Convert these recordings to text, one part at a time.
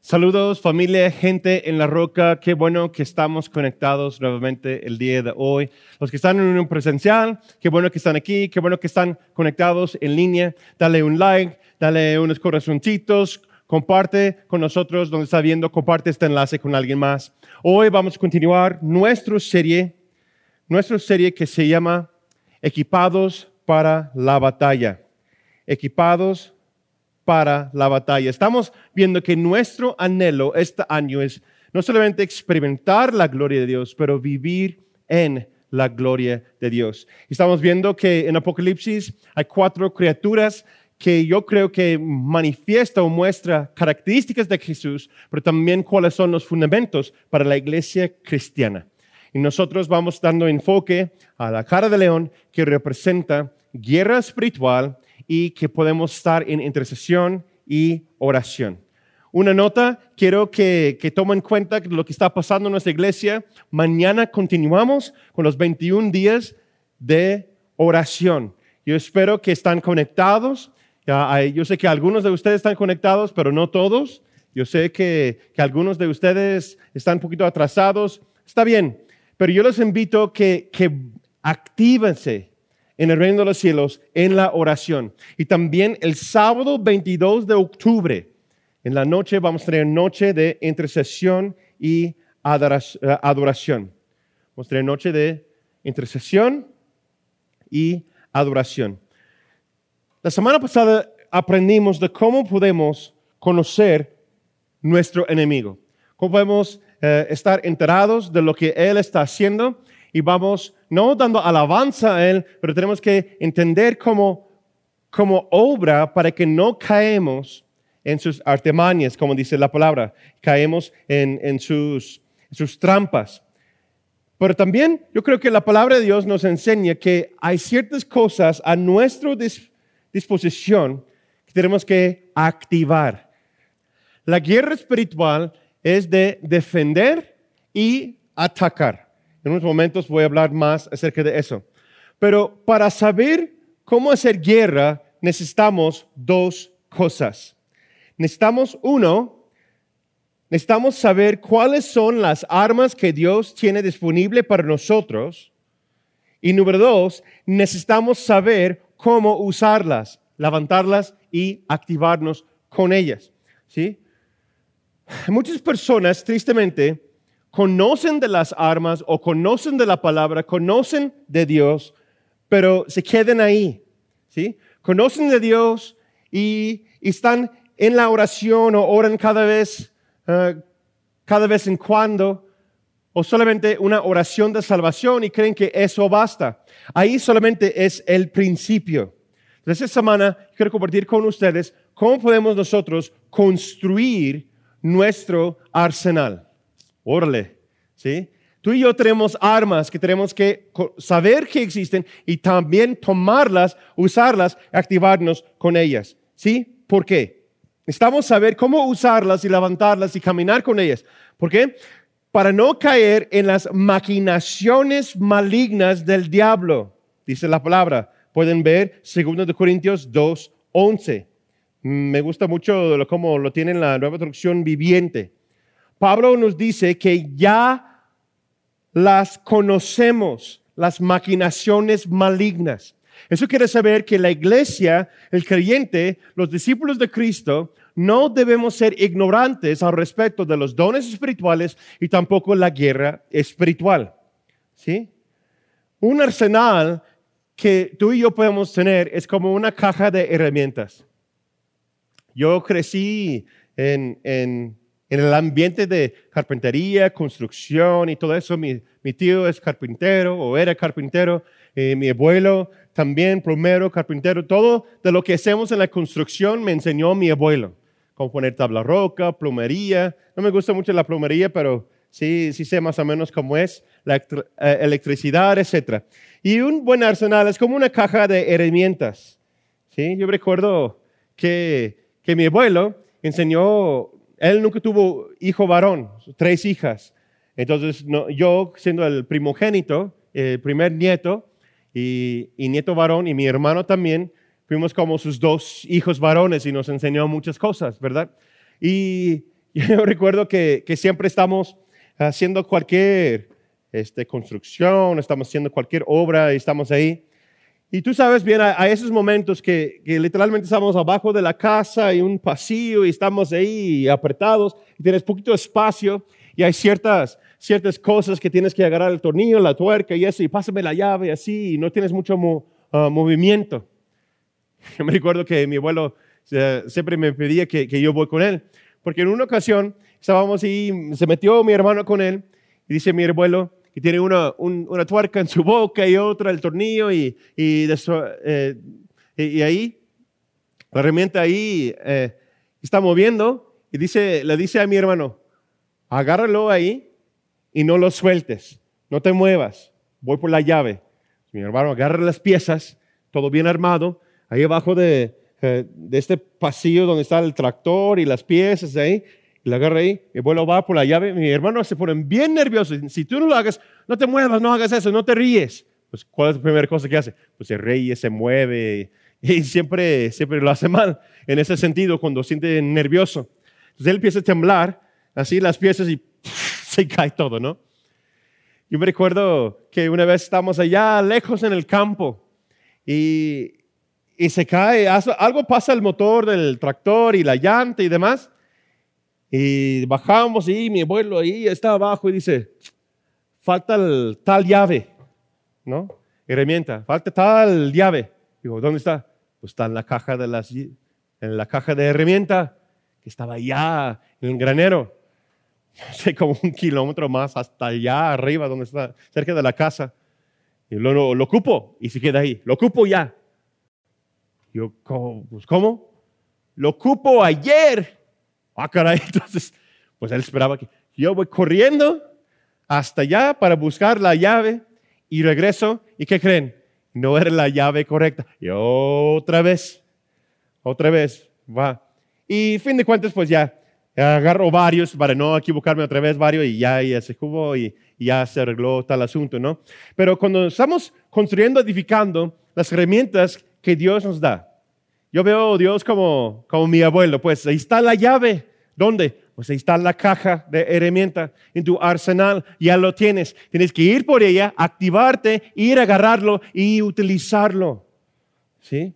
Saludos familia, gente en la roca, qué bueno que estamos conectados nuevamente el día de hoy. Los que están en un presencial, qué bueno que están aquí, qué bueno que están conectados en línea. Dale un like, dale unos corazoncitos, comparte con nosotros donde está viendo, comparte este enlace con alguien más. Hoy vamos a continuar nuestra serie, nuestra serie que se llama Equipados para la batalla. Equipados para la batalla. Estamos viendo que nuestro anhelo este año es no solamente experimentar la gloria de Dios, pero vivir en la gloria de Dios. Estamos viendo que en Apocalipsis hay cuatro criaturas que yo creo que manifiesta o muestra características de Jesús, pero también cuáles son los fundamentos para la iglesia cristiana. Y nosotros vamos dando enfoque a la cara de león que representa guerra espiritual y que podemos estar en intercesión y oración. Una nota, quiero que, que tomen en cuenta lo que está pasando en nuestra iglesia. Mañana continuamos con los 21 días de oración. Yo espero que están conectados. Yo sé que algunos de ustedes están conectados, pero no todos. Yo sé que, algunos de ustedes están un poquito atrasados. Está bien, pero yo les invito que, que actívense en el reino de los cielos en la oración. Y también el sábado 22 de octubre, en la noche, vamos a tener noche de intercesión y adoración. Vamos a tener noche de intercesión y adoración. La semana pasada aprendimos de cómo podemos conocer nuestro enemigo, cómo podemos eh, estar enterados de lo que Él está haciendo y vamos no dando alabanza a Él, pero tenemos que entender cómo obra para que no caemos en sus artemanias, como dice la palabra, caemos en, en sus, sus trampas. Pero también yo creo que la palabra de Dios nos enseña que hay ciertas cosas a nuestra disposición que tenemos que activar. La guerra espiritual es de defender y atacar. En unos momentos voy a hablar más acerca de eso. Pero para saber cómo hacer guerra necesitamos dos cosas. Necesitamos uno, necesitamos saber cuáles son las armas que Dios tiene disponible para nosotros. Y número dos, necesitamos saber cómo usarlas, levantarlas y activarnos con ellas. ¿Sí? Muchas personas, tristemente, conocen de las armas o conocen de la palabra, conocen de Dios, pero se quedan ahí, ¿sí? Conocen de Dios y, están en la oración o oran cada vez, eh, cada vez en cuando, o solamente una oración de salvación y creen que eso basta. Ahí solamente es el principio. Entonces, esta semana quiero compartir con ustedes cómo podemos nosotros construir nuestro arsenal. Órale, ¿sí? Tú y yo tenemos armas que tenemos que saber que existen y también tomarlas, usarlas, activarnos con ellas. ¿Sí? ¿Por qué? Necesitamos saber cómo usarlas y levantarlas y caminar con ellas. ¿Por qué? Para no caer en las maquinaciones malignas del diablo, dice la palabra. Pueden ver 2 Corintios 2, 11. Me gusta mucho cómo lo tiene la nueva traducción viviente. Pablo nos dice que ya las conocemos, las maquinaciones malignas. Eso quiere saber que la iglesia, el creyente, los discípulos de Cristo, no debemos ser ignorantes al respecto de los dones espirituales y tampoco la guerra espiritual. ¿Sí? Un arsenal que tú y yo podemos tener es como una caja de herramientas. Yo crecí en, en en el ambiente de carpintería, construcción y todo eso. Mi, tío es carpintero o era carpintero, eh, mi abuelo también, plomero, carpintero. Todo de lo que hacemos en la construcción me enseñó mi abuelo. Cómo poner tabla roca, plomería. No me gusta mucho la plomería, pero sí, sí sé más o menos cómo es, la eh, electricidad, etc. Y un buen arsenal es como una caja de herramientas. ¿sí? Yo recuerdo que, que mi abuelo enseñó él nunca tuvo hijo varón, tres hijas. Entonces, yo, siendo el primogénito, el primer nieto, y, nieto varón, y mi hermano también, fuimos como sus dos hijos varones y nos enseñó muchas cosas, ¿verdad? Y, Yo recuerdo que, que siempre estamos haciendo cualquier este, construcción, estamos haciendo cualquier obra y estamos ahí. Y tú sabes bien, a, esos momentos que, literalmente estamos abajo de la casa y un pasillo y estamos ahí apretados y tienes poquito espacio y hay ciertas, ciertas cosas que tienes que agarrar el tornillo, la tuerca y eso, y pásame la llave así, y no tienes mucho ah, movimiento. Yo me recuerdo que mi abuelo siempre me pedía que, que, yo voy con él, porque en una ocasión estábamos y se metió mi hermano con él, y dice mi abuelo, que tiene una, una tuerca en su boca y otra el tornillo, y, y, eh, y ahí, la herramienta ahí eh, está moviendo, y dice, le dice a mi hermano, agárralo ahí y no lo sueltes, no te muevas, voy por la llave. Mi hermano agarra las piezas, todo bien armado, ahí abajo de, eh, de este pasillo donde está el tractor y las piezas ahí, la agarra ahí, mi abuelo va por la llave, mi hermano se pone bien nervioso, si tú no lo hagas, no te muevas, no hagas eso, no te ríes. Pues, ¿cuál es la primera cosa que hace? Pues se ríe, se mueve, y siempre, siempre lo hace mal, en ese sentido, cuando siente nervioso. Entonces él empieza a temblar, así las piezas y se cae todo, ¿no? Yo me recuerdo que una vez estamos allá lejos en el campo y, y se cae, algo pasa al motor del tractor y la llanta y demás. Y bajamos y mi abuelo ahí está abajo y dice, falta el, tal llave, ¿no? Herramienta, falta tal llave. Digo, ¿dónde está? Pues está en la caja de las, en la caja de herramienta que estaba allá en el granero no sé, como un kilómetro más hasta allá arriba, donde está, cerca de la casa. Y lo, lo, ocupo y se queda ahí. Lo ocupo ya. Yo, ¿cómo? Pues, ¿cómo? Lo ocupo ayer. Ah, caray. Entonces, pues él esperaba que yo voy corriendo hasta allá para buscar la llave y regreso. ¿Y qué creen? No era la llave correcta. Y otra vez, otra vez, va. Y fin de cuentas, pues ya agarro varios para no equivocarme otra vez, varios, y ya, ya se jugó y, ya se arregló tal asunto, ¿no? Pero cuando estamos construyendo, edificando, las herramientas que Dios nos da, yo veo a Dios como, como mi abuelo, pues ahí está la llave. ¿Dónde? Pues ahí está la caja de herramienta en tu arsenal, ya lo tienes. Tienes que ir por ella, activarte, ir a agarrarlo y utilizarlo. ¿Sí?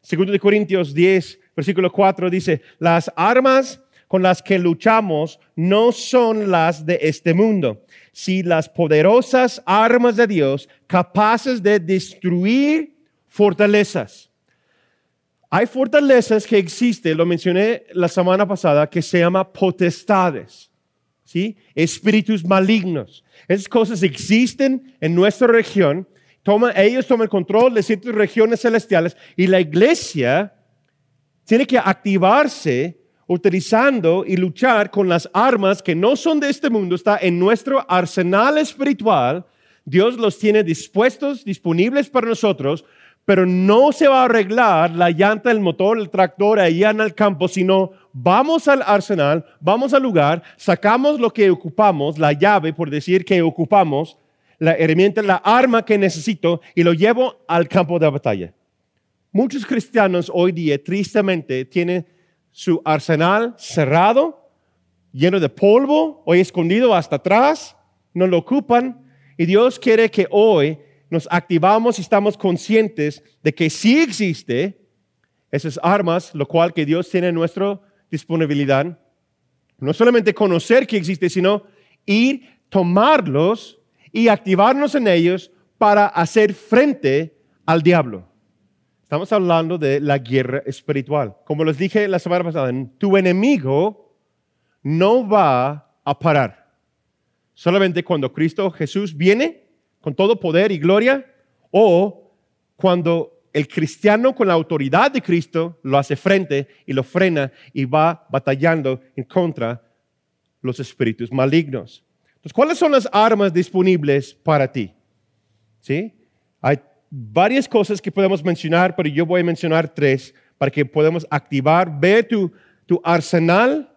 Segundo de Corintios 10, versículo 4 dice, las armas con las que luchamos no son las de este mundo, si las poderosas armas de Dios capaces de destruir fortalezas. Hay fortalezas que existen, lo mencioné la semana pasada, que se llama potestades, ¿sí? Espíritus malignos. Esas cosas existen en nuestra región. Toma, ellos toman control de ciertas regiones celestiales y la iglesia tiene que activarse utilizando y luchar con las armas que no son de este mundo, está en nuestro arsenal espiritual. Dios los tiene dispuestos, disponibles para nosotros, pero no se va a arreglar la llanta, el motor, el tractor allá en el campo, sino vamos al arsenal, vamos al lugar, sacamos lo que ocupamos, la llave, por decir que ocupamos, la herramienta, la arma que necesito y lo llevo al campo de batalla. Muchos cristianos hoy día, tristemente, tienen su arsenal cerrado, lleno de polvo, hoy escondido hasta atrás, no lo ocupan. Y Dios quiere que hoy nos activamos y estamos conscientes de que sí existe esas armas, lo cual que Dios tiene en nuestra disponibilidad. No solamente conocer que existe, sino ir, tomarlos y activarnos en ellos para hacer frente al diablo. Estamos hablando de la guerra espiritual. Como les dije la semana pasada, tu enemigo no va a parar. Solamente cuando Cristo Jesús viene con todo poder y gloria o cuando el cristiano con la autoridad de Cristo lo hace frente y lo frena y va batallando en contra los espíritus malignos. Entonces, ¿cuáles son las armas disponibles para ti? ¿Sí? Hay varias cosas que podemos mencionar, pero yo voy a mencionar tres para que podamos activar, ver tu, tu arsenal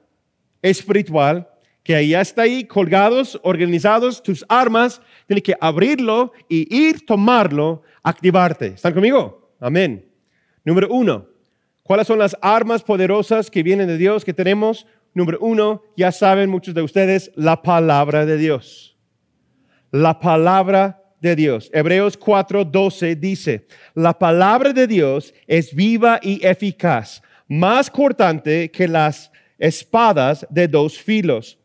espiritual, que ahí está ahí, colgados, organizados, tus armas, tienes que abrirlo y ir, tomarlo, activarte. ¿Están conmigo? Amén. Número uno, ¿cuáles son las armas poderosas que vienen de Dios que tenemos? Número uno, ya saben muchos de ustedes, la palabra de Dios. La palabra de Dios. Hebreos 4:12 dice, la palabra de Dios es viva y eficaz, más cortante que las espadas de dos filos,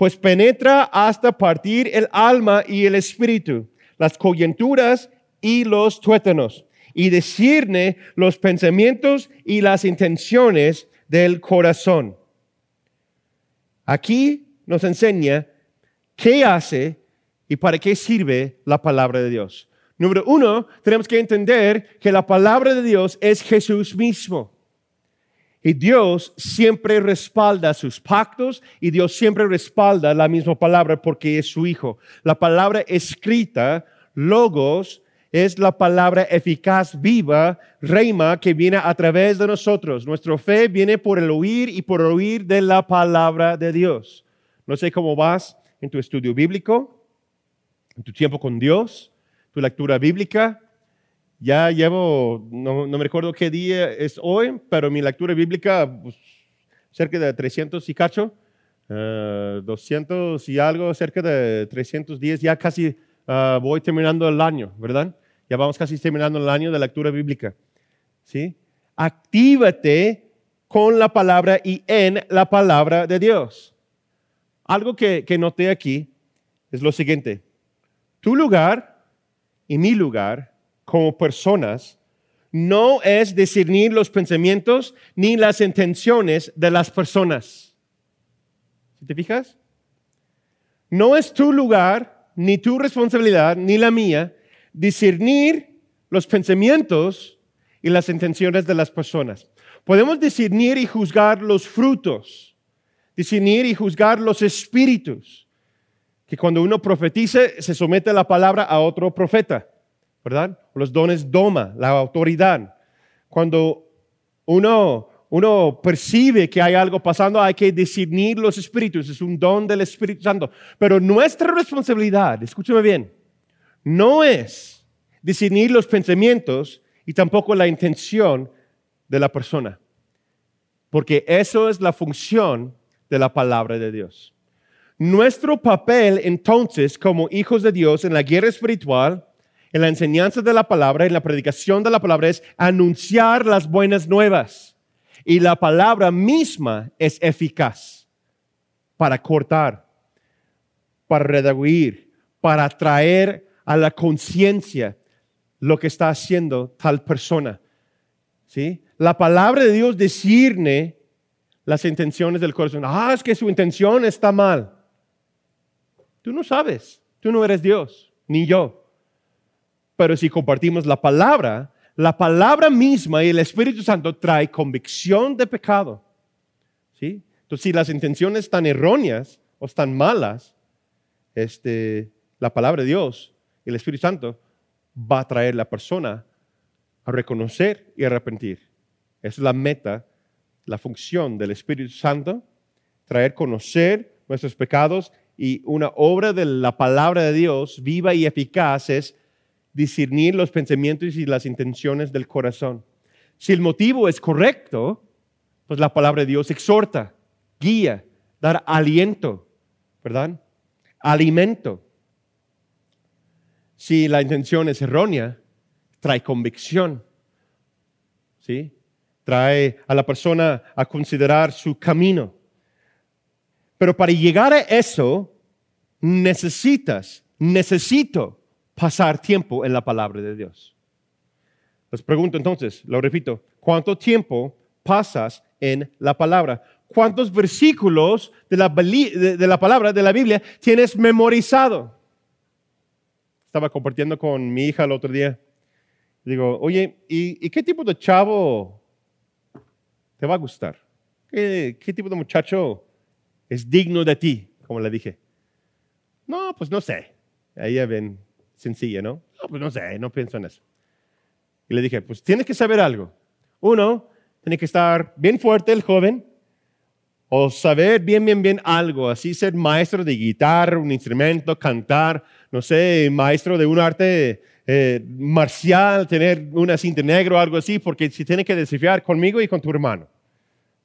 pues penetra hasta partir el alma y el espíritu, las coyunturas y los tuétanos, y discierne los pensamientos y las intenciones del corazón. Aquí nos enseña qué hace y para qué sirve la palabra de Dios. Número uno, tenemos que entender que la palabra de Dios es Jesús mismo. Y Dios siempre respalda sus pactos y Dios siempre respalda la misma palabra porque es su Hijo. La palabra escrita, logos, es la palabra eficaz, viva, reima, que viene a través de nosotros. Nuestra fe viene por el oír y por oír de la palabra de Dios. No sé cómo vas en tu estudio bíblico, en tu tiempo con Dios, tu lectura bíblica. Ya llevo, no, me recuerdo qué día es hoy, pero mi lectura bíblica, pues, cerca de 300 y cacho, 200 eh, y algo, cerca de 310, ya casi uh, voy terminando el año, ¿verdad? Ya vamos casi terminando el año de lectura bíblica. ¿Sí? Actívate con la palabra y en la palabra de Dios. Algo que, que noté aquí es lo siguiente. Tu lugar y mi lugar como personas no es discernir los pensamientos ni las intenciones de las personas. ¿Te fijas? No es tu lugar ni tu responsabilidad, ni la mía, discernir los pensamientos y las intenciones de las personas. Podemos discernir y juzgar los frutos, discernir y juzgar los espíritus, que cuando uno profetice se somete la palabra a otro profeta, ¿verdad? Los dones doma, la autoridad. Cuando uno uno percibe que hay algo pasando, hay que discernir los espíritus, es un don del Espíritu Santo. Pero nuestra responsabilidad, escúchame bien, no es discernir los pensamientos y tampoco la intención de la persona. Porque eso es la función de la palabra de Dios. Nuestro papel entonces como hijos de Dios en la guerra espiritual, en la enseñanza de la palabra, en la predicación de la palabra es anunciar las buenas nuevas y la palabra misma es eficaz para cortar, para redaguir, para traer a la conciencia lo que está haciendo tal persona. ¿Sí? La palabra de Dios discierne las intenciones del corazón. Ah, es que su intención está mal. Tú no sabes, tú no eres Dios, ni yo. Pero si compartimos la palabra, la palabra misma y el Espíritu Santo trae convicción de pecado. ¿sí? Entonces, si las intenciones están erróneas o están malas, este, la palabra de Dios y el Espíritu Santo va a traer a la persona a reconocer y arrepentir. Es la meta, la función del Espíritu Santo, traer conocer nuestros pecados y una obra de la palabra de Dios viva y eficaz es discernir los pensamientos y las intenciones del corazón. Si el motivo es correcto, pues la palabra de Dios exhorta, guía, dar aliento, ¿verdad? Alimento. Si la intención es errónea, trae convicción, ¿sí? Trae a la persona a considerar su camino. Pero para llegar a eso, necesitas, necesito pasar tiempo en la palabra de Dios. Les pregunto entonces, lo repito, ¿cuánto tiempo pasas en la palabra? ¿Cuántos versículos de la, palabra de la Biblia tienes memorizado? Estaba compartiendo con mi hija el otro día. Digo, oye, ¿y, qué tipo de chavo te va a gustar? ¿Qué, ¿Qué, tipo de muchacho es digno de ti? Como le dije. No, pues no sé. Ahí ven, sencilla, ¿no? No, pues no sé, no pienso en eso. Y le dije, pues tienes que saber algo. Uno, tiene que estar bien fuerte el joven, o saber bien, bien, bien algo, así ser maestro de guitarra, un instrumento, cantar, no sé, maestro de un arte eh, marcial, tener una cinta negra o algo así, porque si tiene que desfiar conmigo y con tu hermano.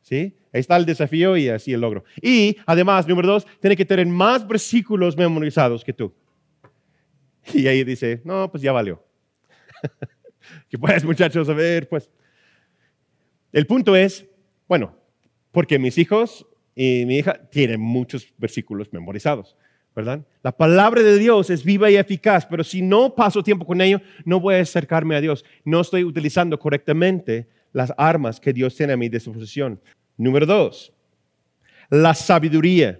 ¿Sí? Ahí está el desafío y así el logro. Y además, número dos, tiene que tener más versículos memorizados que tú. Y ahí dice, no, pues ya valió. que pues, muchachos, a ver, pues. El punto es, bueno, porque mis hijos y mi hija tienen muchos versículos memorizados, ¿verdad? La palabra de Dios es viva y eficaz, pero si no paso tiempo con ello, no voy a acercarme a Dios. No estoy utilizando correctamente las armas que Dios tiene a mi disposición. Número dos, la sabiduría.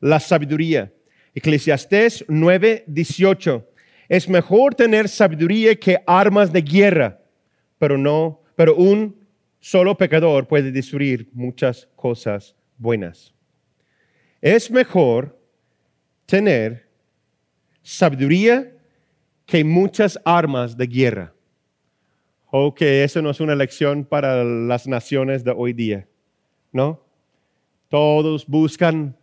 La sabiduría. Eclesiastés 9, 18. Es mejor tener sabiduría que armas de guerra, pero no, pero un solo pecador puede destruir muchas cosas buenas. Es mejor tener sabiduría que muchas armas de guerra. O que eso no es una lección para las naciones de hoy día, ¿no? Todos buscan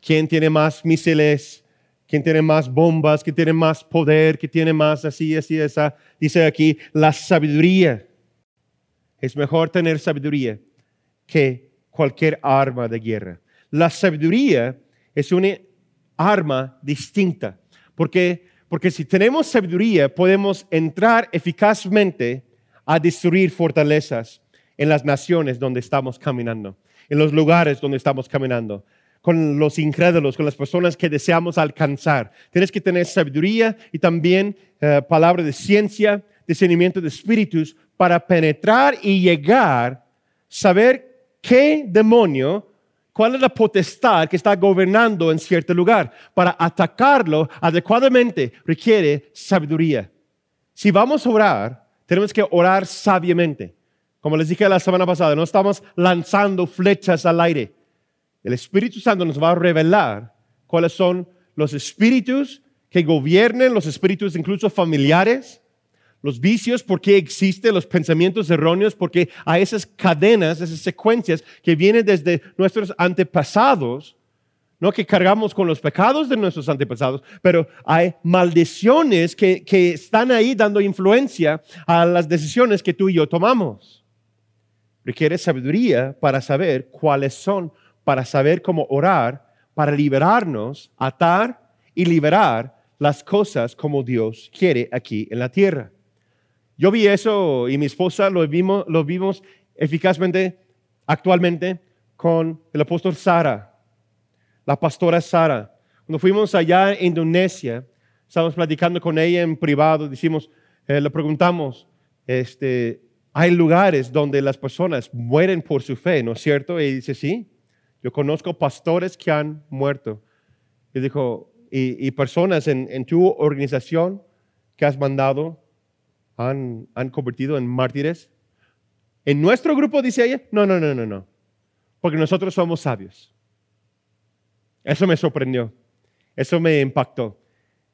quién tiene más misiles, quién tiene más bombas, quién tiene más poder, quién tiene más así, así, esa. Dice aquí, la sabiduría. Es mejor tener sabiduría que cualquier arma de guerra. La sabiduría es una arma distinta, porque, porque si tenemos sabiduría podemos entrar eficazmente a destruir fortalezas en las naciones donde estamos caminando, en los lugares donde estamos caminando, con los incrédulos, con las personas que deseamos alcanzar. Tienes que tener sabiduría y también eh, palabra de ciencia, discernimiento de espíritus para penetrar y llegar, saber qué demonio, cuál es la potestad que está gobernando en cierto lugar. Para atacarlo adecuadamente requiere sabiduría. Si vamos a orar, tenemos que orar sabiamente. Como les dije la semana pasada, no estamos lanzando flechas al aire. El Espíritu Santo nos va a revelar cuáles son los espíritus que gobiernen, los espíritus incluso familiares, los vicios, por qué existen los pensamientos erróneos, porque hay esas cadenas, esas secuencias que vienen desde nuestros antepasados, no que cargamos con los pecados de nuestros antepasados, pero hay maldiciones que, que están ahí dando influencia a las decisiones que tú y yo tomamos. Requiere sabiduría para saber cuáles son, para saber cómo orar, para liberarnos, atar y liberar las cosas como Dios quiere aquí en la tierra. Yo vi eso y mi esposa lo vimos, lo vimos eficazmente actualmente con el apóstol Sara, la pastora Sara. Cuando fuimos allá en Indonesia, estábamos platicando con ella en privado, decimos, eh, le preguntamos, este, hay lugares donde las personas mueren por su fe, ¿no es cierto? Y dice, sí, yo conozco pastores que han muerto. Y dijo, y, personas en, en tu organización que has mandado han, convertido en mártires. En nuestro grupo, dice ella, no, no, no, no, no, porque nosotros somos sabios. Eso me sorprendió, eso me impactó.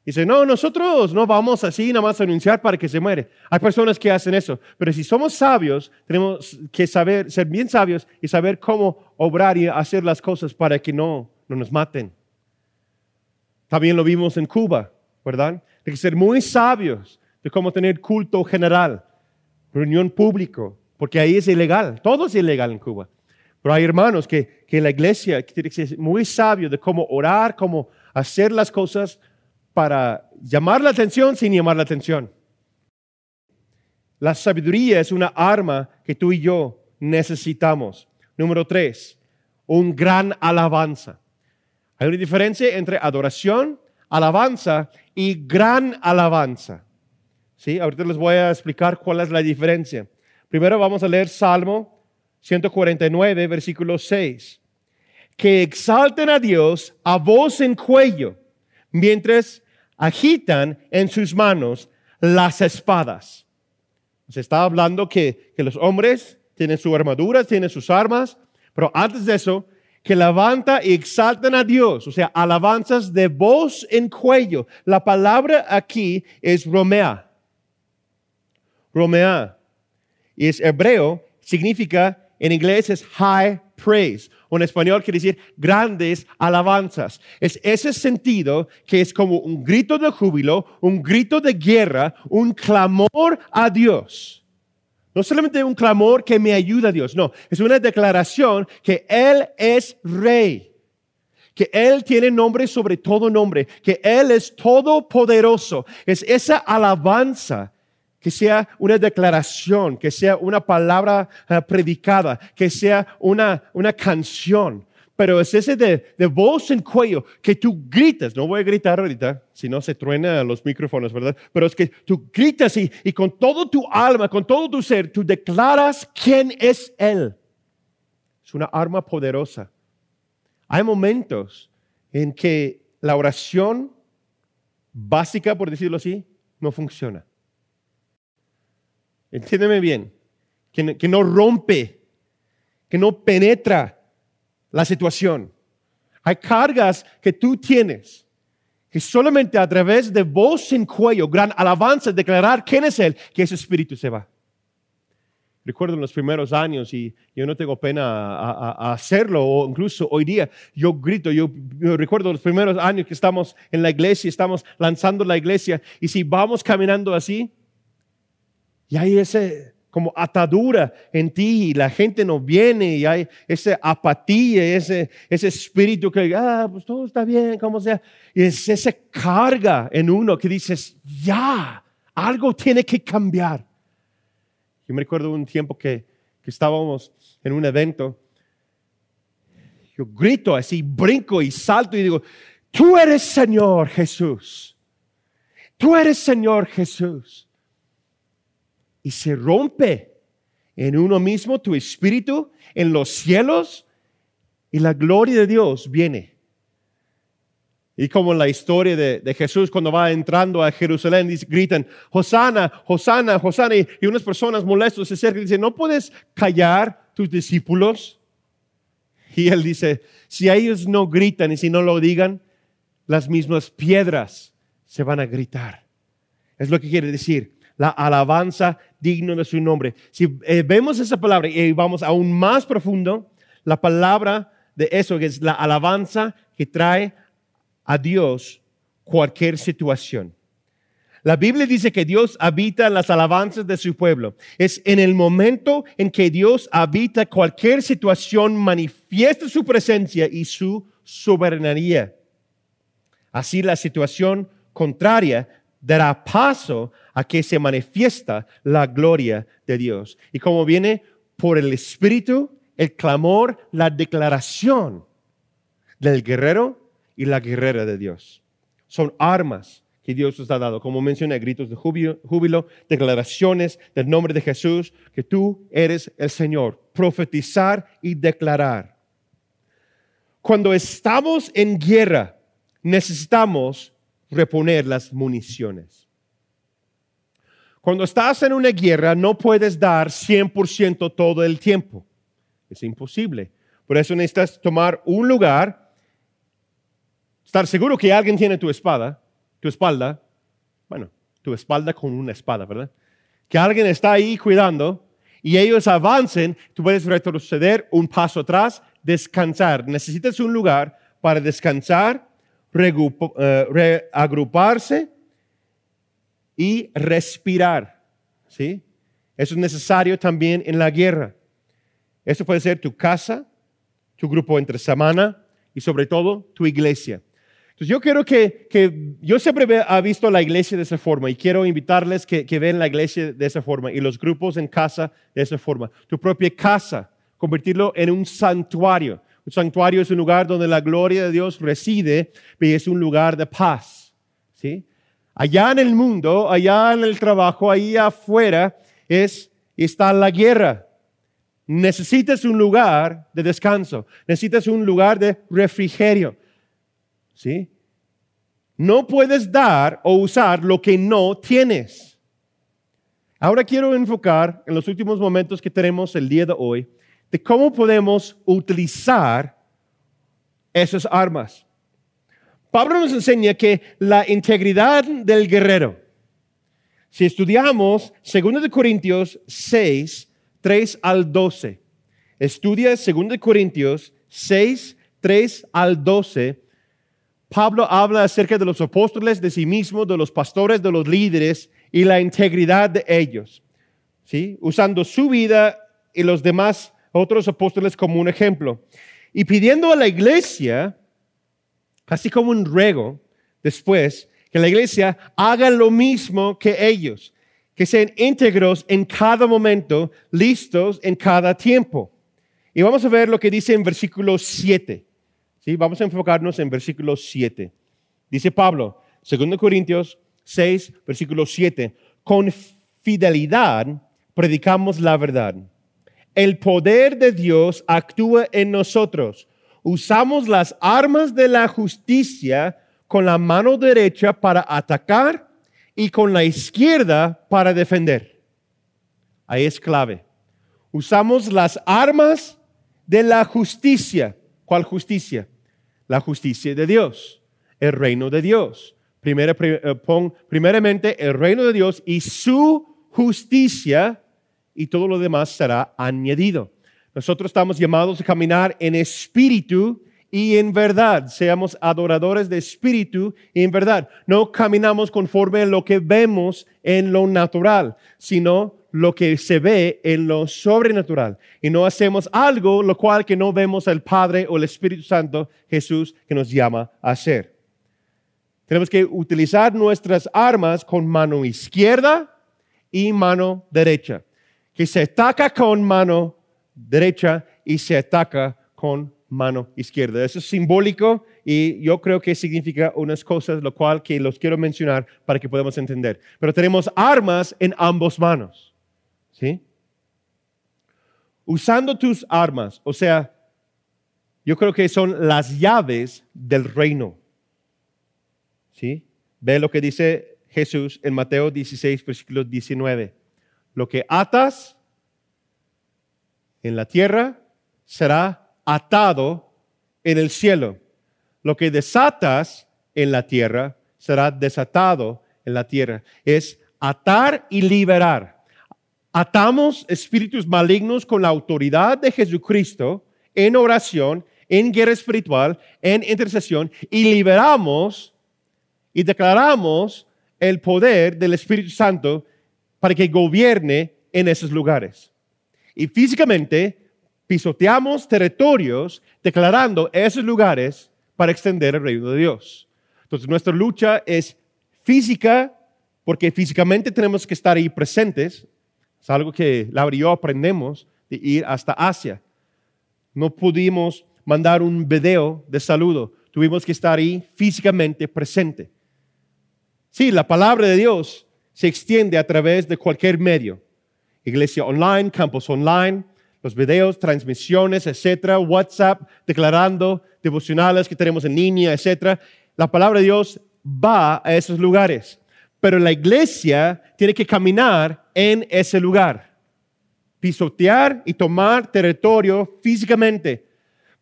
Dice, no, nosotros no vamos así nada más a anunciar para que se muere. Hay personas que hacen eso, pero si somos sabios, tenemos que saber, ser bien sabios y saber cómo obrar y hacer las cosas para que no, no nos maten. También lo vimos en Cuba, ¿verdad? Hay que ser muy sabios de cómo tener culto general, reunión público, porque ahí es ilegal, todo es ilegal en Cuba. Pero hay hermanos que, que la iglesia tiene que ser muy sabio de cómo orar, cómo hacer las cosas para llamar la atención sin llamar la atención. La sabiduría es una arma que tú y yo necesitamos. Número tres, un gran alabanza. Hay una diferencia entre adoración, alabanza y gran alabanza. ¿Sí? Ahorita les voy a explicar cuál es la diferencia. Primero vamos a leer Salmo 149, versículo 6. Que exalten a Dios a voz en cuello, mientras agitan en sus manos las espadas. Se está hablando que, que los hombres tienen su armadura, tienen sus armas, pero antes de eso, que levanta y exaltan a Dios, o sea, alabanzas de voz en cuello. La palabra aquí es romea. Romea. Y es hebreo, significa, en inglés es high praise, en español quiere decir grandes alabanzas. Es ese sentido que es como un grito de júbilo, un grito de guerra, un clamor a Dios No solamente un clamor que me ayuda a Dios, no, es una declaración que Él es rey, que Él tiene nombre sobre todo nombre, que Él es todopoderoso. Es esa alabanza que sea una declaración, que sea una palabra eh, predicada, que sea una, una canción. Pero es ese de, de, voz en cuello que tú gritas. No voy a gritar ahorita, si no se truena los micrófonos, ¿verdad? Pero es que tú gritas y, y con todo tu alma, con todo tu ser, tú declaras quién es Él. Es una arma poderosa. Hay momentos en que la oración básica, por decirlo así, no funciona. Entiéndeme bien, que no, rompe, que no penetra la situación. Hay cargas que tú tienes que solamente a través de voz en cuello, gran alabanza, declarar quién es Él, que ese espíritu se va. Recuerdo en los primeros años, y yo no tengo pena a, hacerlo, o incluso hoy día, yo grito, yo, yo, recuerdo los primeros años que estamos en la iglesia, estamos lanzando la iglesia, y si vamos caminando así, y hay ese como atadura en ti y la gente no viene y hay esa apatía, ese, ese espíritu que, ah, pues todo está bien, como sea. Y es esa carga en uno que dices, ya, algo tiene que cambiar. Yo me recuerdo un tiempo que, que estábamos en un evento. Yo grito así, brinco y salto y digo, tú eres Señor Jesús. Tú eres Señor Jesús y se rompe en uno mismo tu espíritu en los cielos y la gloria de Dios viene. Y como en la historia de, Jesús cuando va entrando a Jerusalén, gritan, Hosana, Hosana, Hosana, y, unas personas molestos se acercan y dicen, ¿no puedes callar tus discípulos? Y él dice, si ellos no gritan y si no lo digan, las mismas piedras se van a gritar. Es lo que quiere decir la alabanza digno de su nombre. Si eh, vemos esa palabra y vamos aún más profundo, la palabra de eso que es la alabanza que trae a Dios cualquier situación. La Biblia dice que Dios habita las alabanzas de su pueblo. Es en el momento en que Dios habita cualquier situación, manifiesta su presencia y su soberanía. Así la situación contraria dará paso a que se manifiesta la gloria de Dios. Y como viene por el Espíritu, el clamor, la declaración del guerrero y la guerrera de Dios. Son armas que Dios nos ha dado, como mencioné, gritos de júbilo, declaraciones del nombre de Jesús, que tú eres el Señor, profetizar y declarar. Cuando estamos en guerra, necesitamos reponer las municiones. Cuando estás en una guerra no puedes dar 100% todo el tiempo. Es imposible. Por eso necesitas tomar un lugar, estar seguro que alguien tiene tu espada, tu espalda, bueno, tu espalda con una espada, ¿verdad? Que alguien está ahí cuidando y ellos avancen, tú puedes retroceder un paso atrás, descansar. Necesitas un lugar para descansar eh, reagruparse y respirar. ¿sí? Eso es necesario también en la guerra. Eso puede ser tu casa, tu grupo entre semana y sobre todo tu iglesia. Entonces yo quiero que, que yo siempre he visto la iglesia de esa forma y quiero invitarles que, que vean la iglesia de esa forma y los grupos en casa de esa forma. Tu propia casa, convertirlo en un santuario. Un santuario es un lugar donde la gloria de Dios reside y es un lugar de paz. ¿sí? Allá en el mundo, allá en el trabajo, ahí afuera, es, está la guerra. Necesitas un lugar de descanso, necesitas un lugar de refrigerio. ¿sí? No puedes dar o usar lo que no tienes. Ahora quiero enfocar en los últimos momentos que tenemos el día de hoy de cómo podemos utilizar esas armas. Pablo nos enseña que la integridad del guerrero, si estudiamos 2 Corintios 6, 3 al 12, estudia 2 Corintios 6, 3 al 12, Pablo habla acerca de los apóstoles, de sí mismo, de los pastores, de los líderes y la integridad de ellos. ¿sí? usando su vida y los demás otros apóstoles como un ejemplo. Y pidiendo a la iglesia, así como un ruego, después, que la iglesia haga lo mismo que ellos, que sean íntegros en cada momento, listos en cada tiempo. Y vamos a ver lo que dice en versículo 7. ¿sí? Vamos a enfocarnos en versículo 7. Dice Pablo, 2 Corintios 6, versículo 7, con fidelidad predicamos la verdad. El poder de Dios actúa en nosotros. Usamos las armas de la justicia con la mano derecha para atacar y con la izquierda para defender. Ahí es clave. Usamos las armas de la justicia. ¿Cuál justicia? La justicia de Dios, el reino de Dios. Primera, eh, primeramente el reino de Dios y su justicia y todo lo demás será añadido. Nosotros estamos llamados a caminar en espíritu y en verdad. Seamos adoradores de espíritu y en verdad. No caminamos conforme a lo que vemos en lo natural, sino lo que se ve en lo sobrenatural. Y no hacemos algo lo cual que no vemos al Padre o el Espíritu Santo, Jesús, que nos llama a hacer. Tenemos que utilizar nuestras armas con mano izquierda y mano derecha. Que se ataca con mano derecha y se ataca con mano izquierda. Eso es simbólico y yo creo que significa unas cosas, lo cual que los quiero mencionar para que podamos entender. Pero tenemos armas en ambos manos. ¿Sí? Usando tus armas, o sea, yo creo que son las llaves del reino. ¿Sí? Ve lo que dice Jesús en Mateo 16, versículo 19. Lo que atas en la tierra será atado en el cielo. Lo que desatas en la tierra será desatado en la tierra. Es atar y liberar. Atamos espíritus malignos con la autoridad de Jesucristo en oración, en guerra espiritual, en intercesión y liberamos y declaramos el poder del Espíritu Santo para que gobierne en esos lugares. Y físicamente pisoteamos territorios declarando esos lugares para extender el reino de Dios. Entonces nuestra lucha es física porque físicamente tenemos que estar ahí presentes. Es algo que Laura y yo aprendemos de ir hasta Asia. No pudimos mandar un video de saludo. Tuvimos que estar ahí físicamente presente. Sí, la palabra de Dios se extiende a través de cualquier medio. Iglesia online, campus online, los videos, transmisiones, etcétera, WhatsApp, declarando devocionales que tenemos en línea, etcétera. La palabra de Dios va a esos lugares, pero la iglesia tiene que caminar en ese lugar, pisotear y tomar territorio físicamente,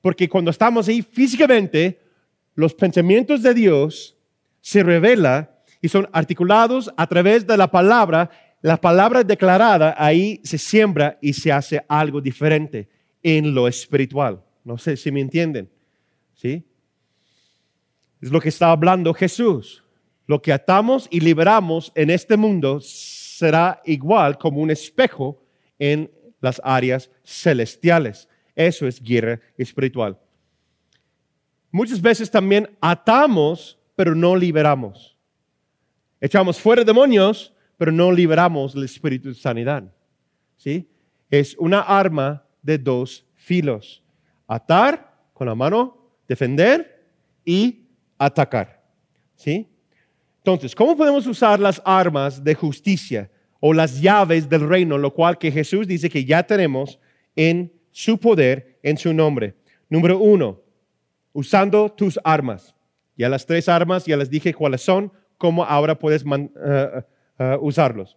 porque cuando estamos ahí físicamente, los pensamientos de Dios se revelan y son articulados a través de la palabra la palabra declarada ahí se siembra y se hace algo diferente en lo espiritual. No sé si me entienden. ¿Sí? Es lo que está hablando Jesús. Lo que atamos y liberamos en este mundo será igual como un espejo en las áreas celestiales. Eso es guerra espiritual. Muchas veces también atamos, pero no liberamos. Echamos fuera demonios, pero no liberamos el espíritu de sanidad. ¿Sí? Es una arma de dos filos. Atar con la mano, defender y atacar. ¿Sí? Entonces, ¿cómo podemos usar las armas de justicia o las llaves del reino, lo cual que Jesús dice que ya tenemos en su poder, en su nombre? Número uno, usando tus armas. Ya las tres armas, ya les dije cuáles son, cómo ahora puedes uh, usarlos.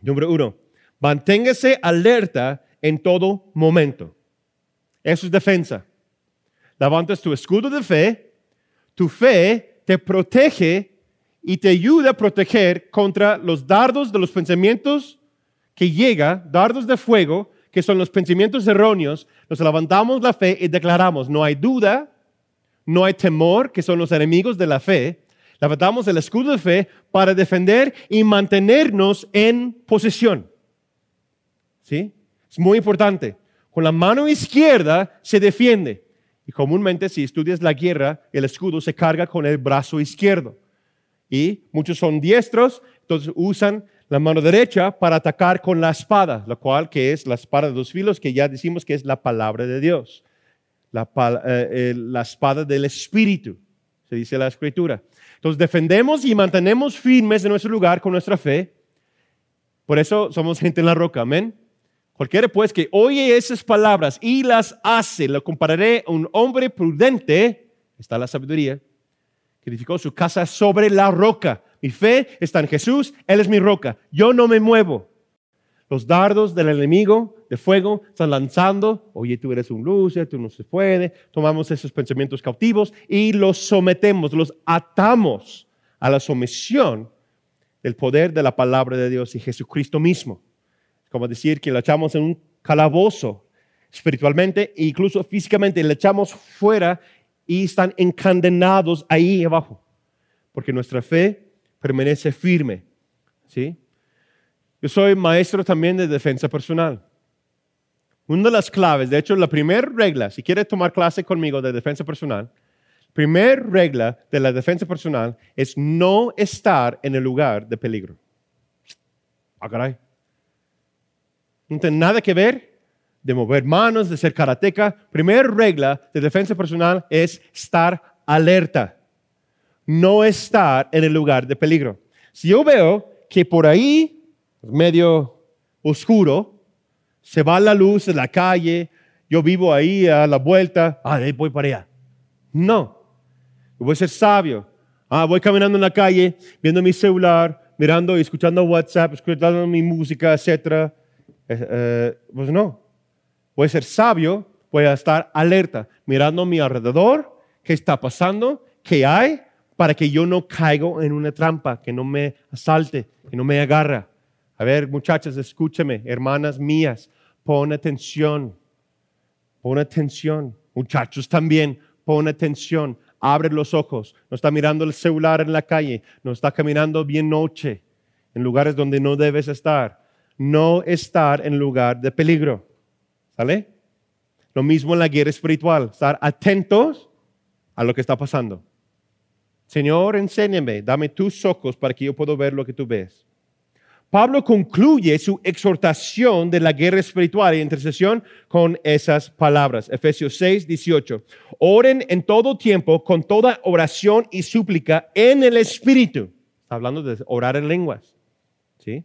Número uno, manténgase alerta en todo momento. Eso es defensa. Levantas tu escudo de fe, tu fe te protege y te ayuda a proteger contra los dardos de los pensamientos que llega, dardos de fuego, que son los pensamientos erróneos. Nos levantamos la fe y declaramos, no hay duda, no hay temor, que son los enemigos de la fe, Levantamos el escudo de fe para defender y mantenernos en posesión. ¿Sí? Es muy importante. Con la mano izquierda se defiende. Y comúnmente si estudias la guerra, el escudo se carga con el brazo izquierdo. Y muchos son diestros, entonces usan la mano derecha para atacar con la espada, la cual que es la espada de dos filos, que ya decimos que es la palabra de Dios, la, eh, la espada del Espíritu, se dice la Escritura. Entonces defendemos y mantenemos firmes en nuestro lugar con nuestra fe. Por eso somos gente en la roca, amén. Cualquiera pues que oye esas palabras y las hace, lo compararé a un hombre prudente, está la sabiduría, que edificó su casa sobre la roca. Mi fe está en Jesús, Él es mi roca. Yo no me muevo. Los dardos del enemigo de fuego están lanzando. Oye, tú eres un luce, tú no se puede. Tomamos esos pensamientos cautivos y los sometemos, los atamos a la sumisión del poder de la palabra de Dios y Jesucristo mismo. Como decir que lo echamos en un calabozo espiritualmente e incluso físicamente, le echamos fuera y están encadenados ahí abajo. Porque nuestra fe permanece firme. ¿sí? Yo soy maestro también de defensa personal. Una de las claves, de hecho, la primera regla, si quieres tomar clase conmigo de defensa personal, primera regla de la defensa personal es no estar en el lugar de peligro. Ah, caray. No tiene nada que ver de mover manos, de ser karateca. Primera regla de defensa personal es estar alerta no estar en el lugar de peligro. Si yo veo que por ahí, medio oscuro, se va la luz de la calle, yo vivo ahí a la vuelta, ah, voy para allá. No, voy a ser sabio. Ah, voy caminando en la calle, viendo mi celular, mirando y escuchando WhatsApp, escuchando mi música, etc. Eh, eh, pues no, voy a ser sabio, voy a estar alerta, mirando a mi alrededor, qué está pasando, qué hay, para que yo no caigo en una trampa, que no me asalte, que no me agarra. A ver, muchachas, escúcheme, hermanas mías, pon atención, pon atención. Muchachos también, pon atención, abre los ojos. No está mirando el celular en la calle, no está caminando bien noche en lugares donde no debes estar. No estar en lugar de peligro. ¿Sale? Lo mismo en la guerra espiritual, estar atentos a lo que está pasando. Señor, enséñame, dame tus ojos para que yo pueda ver lo que tú ves. Pablo concluye su exhortación de la guerra espiritual y intercesión con esas palabras. Efesios 6, 18. Oren en todo tiempo con toda oración y súplica en el Espíritu. Está hablando de orar en lenguas. ¿Sí?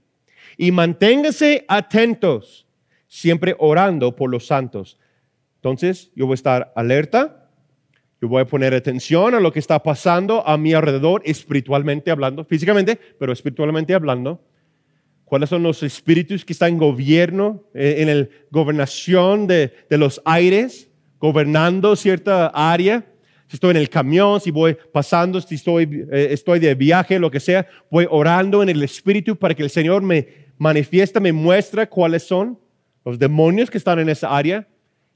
Y manténganse atentos, siempre orando por los santos. Entonces, yo voy a estar alerta, yo voy a poner atención a lo que está pasando a mi alrededor, espiritualmente hablando, físicamente, pero espiritualmente hablando. ¿Cuáles son los espíritus que están en gobierno, eh, en la gobernación de, los aires, gobernando cierta área? Si estoy en el camión, si voy pasando, si estoy, eh, estoy de viaje, lo que sea, voy orando en el espíritu para que el Señor me manifiesta, me muestra cuáles son los demonios que están en esa área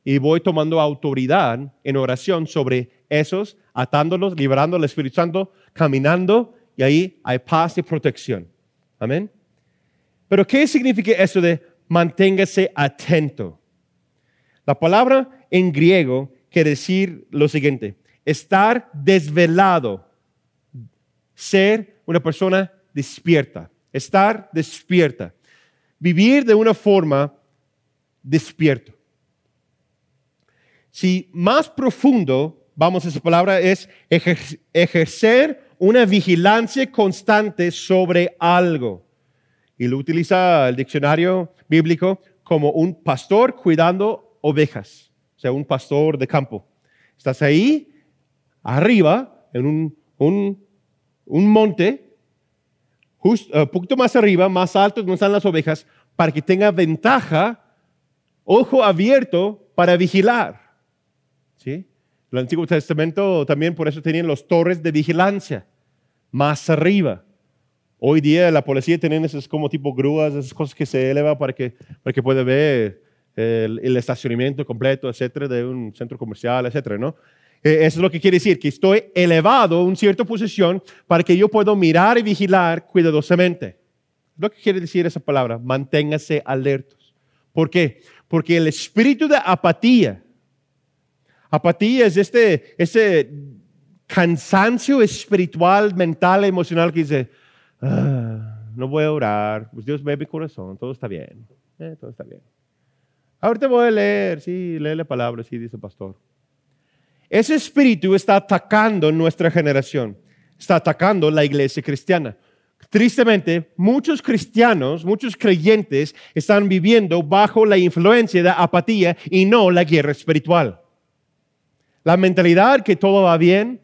y voy tomando autoridad en oración sobre esos, atándolos, liberando al Espíritu Santo, caminando y ahí hay paz y protección. Amén. Pero ¿qué significa eso de manténgase atento? La palabra en griego quiere decir lo siguiente, estar desvelado, ser una persona despierta, estar despierta, vivir de una forma despierto. Si más profundo, vamos a esa palabra, es ejercer una vigilancia constante sobre algo. Y lo utiliza el diccionario bíblico como un pastor cuidando ovejas, o sea, un pastor de campo. Estás ahí, arriba, en un, un, monte, justo, un poquito más arriba, más alto donde están las ovejas, para que tenga ventaja, ojo abierto para vigilar. ¿sí? El Antiguo Testamento también por eso tenían los torres de vigilancia más arriba. Hoy día la policía tiene esas como tipo grúas, esas cosas que se elevan para que, para que pueda ver el, estacionamiento completo, etcétera, de un centro comercial, etcétera, ¿no? E, eso es lo que quiere decir, que estoy elevado a una cierta posición para que yo pueda mirar y vigilar cuidadosamente. Lo que quiere decir esa palabra, manténgase alertos, ¿Por qué? Porque el espíritu de apatía, apatía es este, ese cansancio espiritual, mental, emocional que dice, ah, no voy a orar, pues Dios ve mi corazón, todo está bien, eh, todo está bien. Ahorita voy a leer, sí, lee la palabra, sí, dice el pastor. Ese espíritu está atacando nuestra generación, está atacando la iglesia cristiana. Tristemente, muchos cristianos, muchos creyentes están viviendo bajo la influencia de apatía y no la guerra espiritual. La mentalidad que todo va bien,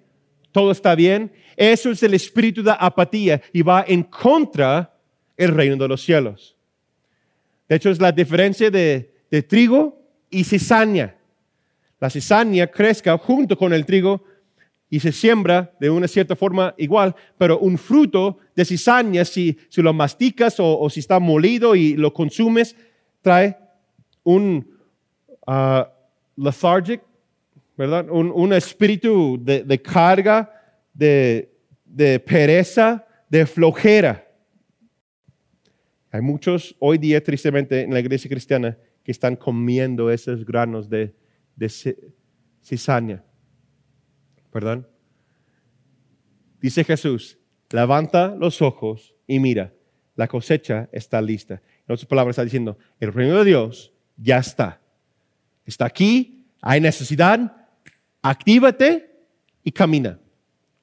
todo está bien, eso es el espíritu de apatía y va en contra el reino de los cielos. De hecho, es la diferencia de, trigo y cizaña. La cizaña crezca junto con el trigo y se siembra de una cierta forma igual, pero un fruto de cizaña, si, si lo masticas o, si está molido y lo consumes, trae un uh, lethargic, Un, espíritu de, carga, de, de pereza, de flojera. Hay muchos hoy día, tristemente, en la iglesia cristiana que están comiendo esos granos de, de cizaña. Perdón. Dice Jesús, levanta los ojos y mira, la cosecha está lista. En otras palabras, está diciendo, el reino de Dios ya está. Está aquí, hay necesidad, actívate y camina.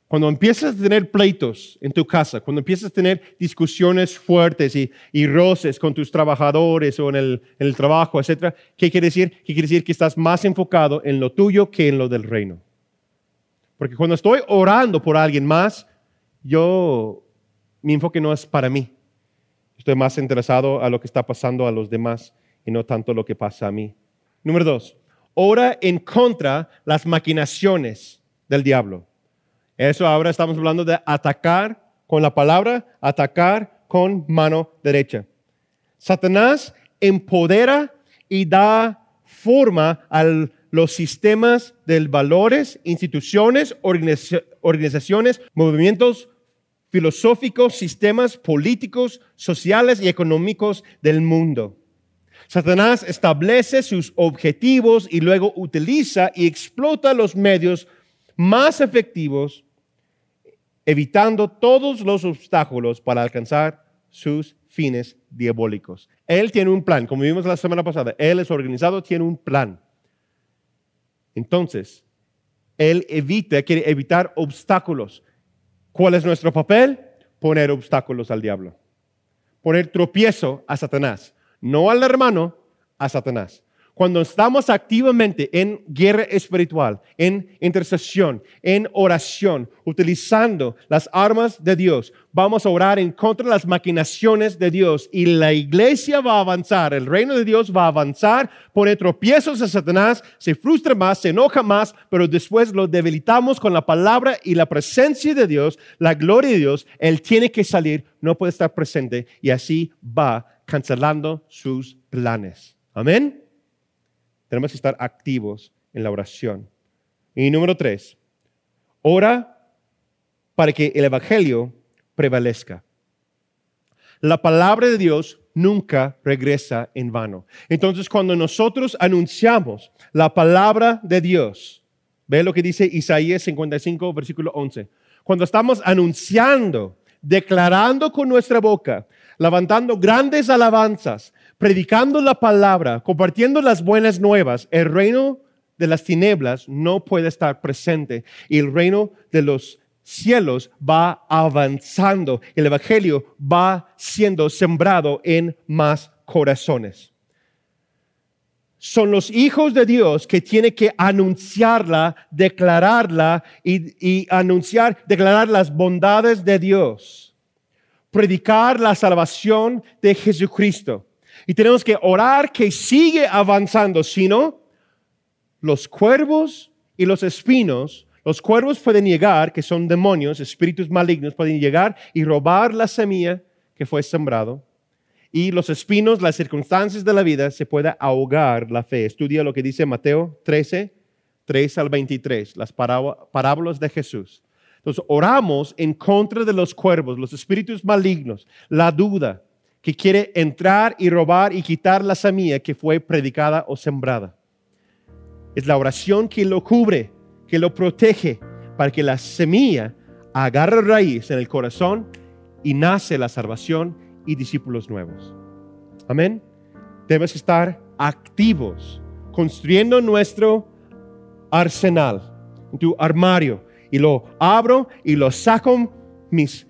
Cuando empiezas a tener pleitos en tu casa, cuando empiezas a tener discusiones fuertes y, roces con tus trabajadores o en el, el trabajo, etc., ¿qué quiere decir? ¿Qué quiere decir? Que estás más enfocado en lo tuyo que en lo del reino. Porque cuando estoy orando por alguien más, yo, mi enfoque no es para mí. Estoy más interesado a lo que está pasando a los demás y no tanto lo que pasa a mí. Número dos, ora en contra las maquinaciones del diablo. Eso ahora estamos hablando de atacar con la palabra, atacar con mano derecha. Satanás empodera y da forma al los sistemas de valores, instituciones, organizaciones, movimientos filosóficos, sistemas políticos, sociales y económicos del mundo. Satanás establece sus objetivos y luego utiliza y explota los medios más efectivos, evitando todos los obstáculos para alcanzar sus fines diabólicos. Él tiene un plan, como vimos la semana pasada, Él es organizado, tiene un plan. Entonces, Él evita, quiere evitar obstáculos. ¿Cuál es nuestro papel? Poner obstáculos al diablo. Poner tropiezo a Satanás. No al hermano, a Satanás. Cuando estamos activamente en guerra espiritual, en intercesión, en oración, utilizando las armas de Dios, vamos a orar en contra de las maquinaciones de Dios y la iglesia va a avanzar, el reino de Dios va a avanzar, pone tropiezos a Satanás, se frustra más, se enoja más, pero después lo debilitamos con la palabra y la presencia de Dios, la gloria de Dios, Él tiene que salir, no puede estar presente y así va cancelando sus planes. Amén. Tenemos que estar activos en la oración. Y número tres, ora para que el Evangelio prevalezca. La palabra de Dios nunca regresa en vano. Entonces, cuando nosotros anunciamos la palabra de Dios, ve lo que dice Isaías 55, versículo 11. Cuando estamos anunciando, declarando con nuestra boca, levantando grandes alabanzas, predicando la palabra, compartiendo las buenas nuevas, el reino de las tinieblas no puede estar presente y el reino de los cielos va avanzando. El Evangelio va siendo sembrado en más corazones. Son los hijos de Dios que tienen que anunciarla, declararla y, y anunciar, declarar las bondades de Dios. Predicar la salvación de Jesucristo. Y tenemos que orar que sigue avanzando, sino los cuervos y los espinos, los cuervos pueden llegar, que son demonios, espíritus malignos, pueden llegar y robar la semilla que fue sembrado. Y los espinos, las circunstancias de la vida, se puede ahogar la fe. Estudia lo que dice Mateo 13, 3 al 23, las parábolas de Jesús. Entonces, oramos en contra de los cuervos, los espíritus malignos, la duda, que quiere entrar y robar y quitar la semilla que fue predicada o sembrada. Es la oración que lo cubre, que lo protege, para que la semilla agarre raíz en el corazón y nace la salvación y discípulos nuevos. Amén. Debes estar activos, construyendo nuestro arsenal, tu armario, y lo abro y lo saco mis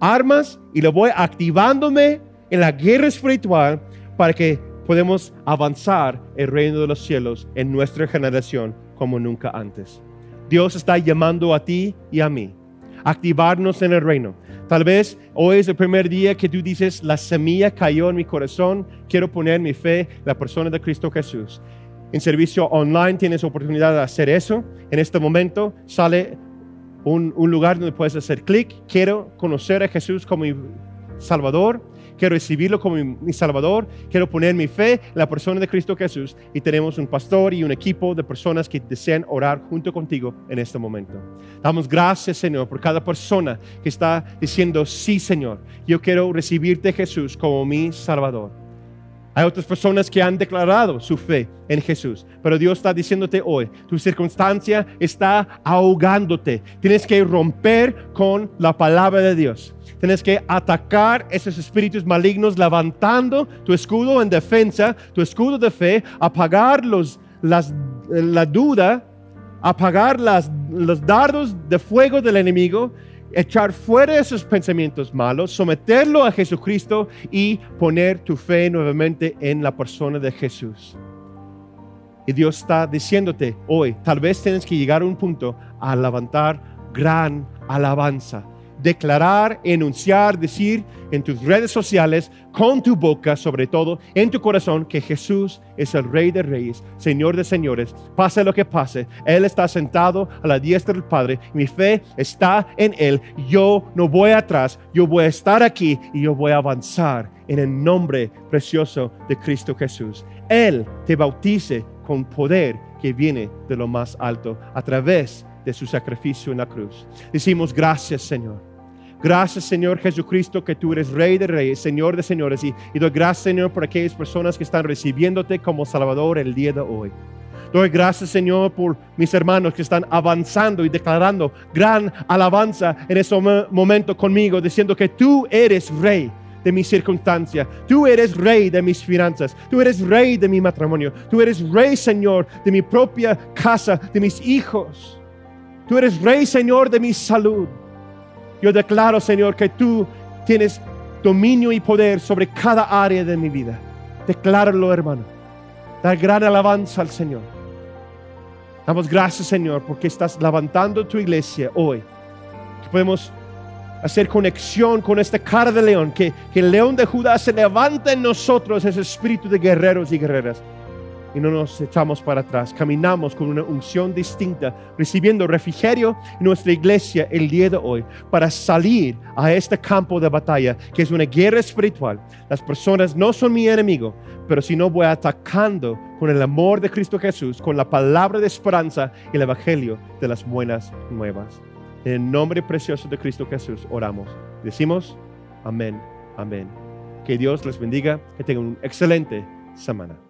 armas y lo voy activándome en la guerra espiritual para que podamos avanzar el reino de los cielos en nuestra generación como nunca antes. Dios está llamando a ti y a mí activarnos en el reino. Tal vez hoy es el primer día que tú dices, la semilla cayó en mi corazón, quiero poner mi fe en la persona de Cristo Jesús. En servicio online tienes oportunidad de hacer eso. En este momento sale un, un lugar donde puedes hacer clic. Quiero conocer a Jesús como mi Salvador quiero recibirlo como mi, Salvador, quiero poner mi fe en la persona de Cristo Jesús y tenemos un pastor y un equipo de personas que desean orar junto contigo en este momento. Damos gracias, Señor, por cada persona que está diciendo, sí, Señor, yo quiero recibirte, Jesús, como mi Salvador. Hay otras personas que han declarado su fe en Jesús, pero Dios está diciéndote hoy, tu circunstancia está ahogándote. Tienes que romper con la palabra de Dios. Tienes que atacar esos espíritus malignos levantando tu escudo en defensa, tu escudo de fe, apagar los, las, la duda, apagar las, los dardos de fuego del enemigo echar fuera esos pensamientos malos, someterlo a Jesucristo y poner tu fe nuevamente en la persona de Jesús. Y Dios está diciéndote hoy, tal vez tienes que llegar a un punto a levantar gran alabanza declarar, enunciar, decir en tus redes sociales, con tu boca sobre todo, en tu corazón, que Jesús es el Rey de Reyes, Señor de Señores. Pase lo que pase, Él está sentado a la diestra del Padre. Mi fe está en Él. Yo no voy atrás, yo voy a estar aquí y yo voy a avanzar en el nombre precioso de Cristo Jesús. Él te bautice con poder que viene de lo más alto a través de su sacrificio en la cruz. Decimos gracias, Señor. Gracias, Señor Jesucristo, que tú eres Rey de Reyes, Señor de Señores. Y, doy gracias, Señor, por aquellas personas que están recibiéndote como Salvador el día de hoy. Doy gracias, Señor, por mis hermanos que están avanzando y declarando gran alabanza en ese momento conmigo, diciendo que tú eres Rey de mi circunstancia. Tú eres rey de mis finanzas. Tú eres rey de mi matrimonio. Tú eres rey, Señor, de mi propia casa, de mis hijos. Tú eres rey, Señor, de mi salud. Yo declaro, Señor, que tú tienes dominio y poder sobre cada área de mi vida. Decláralo, hermano. Dar gran alabanza al Señor. Damos gracias, Señor, porque estás levantando tu iglesia hoy. Que podemos hacer conexión con esta cara de león. Que, que el león de Judá se levanta en nosotros, ese espíritu de guerreros y guerreras y no nos echamos para atrás. Caminamos con una unción distinta, recibiendo refrigerio en nuestra iglesia el día de hoy para salir a este campo de batalla que es una guerra espiritual. Las personas no son mi enemigo, pero si no voy atacando con el amor de Cristo Jesús, con la palabra de esperanza y el evangelio de las buenas nuevas. En el nombre precioso de Cristo Jesús oramos. Decimos amén, amén. Que Dios les bendiga, que tengan una excelente semana.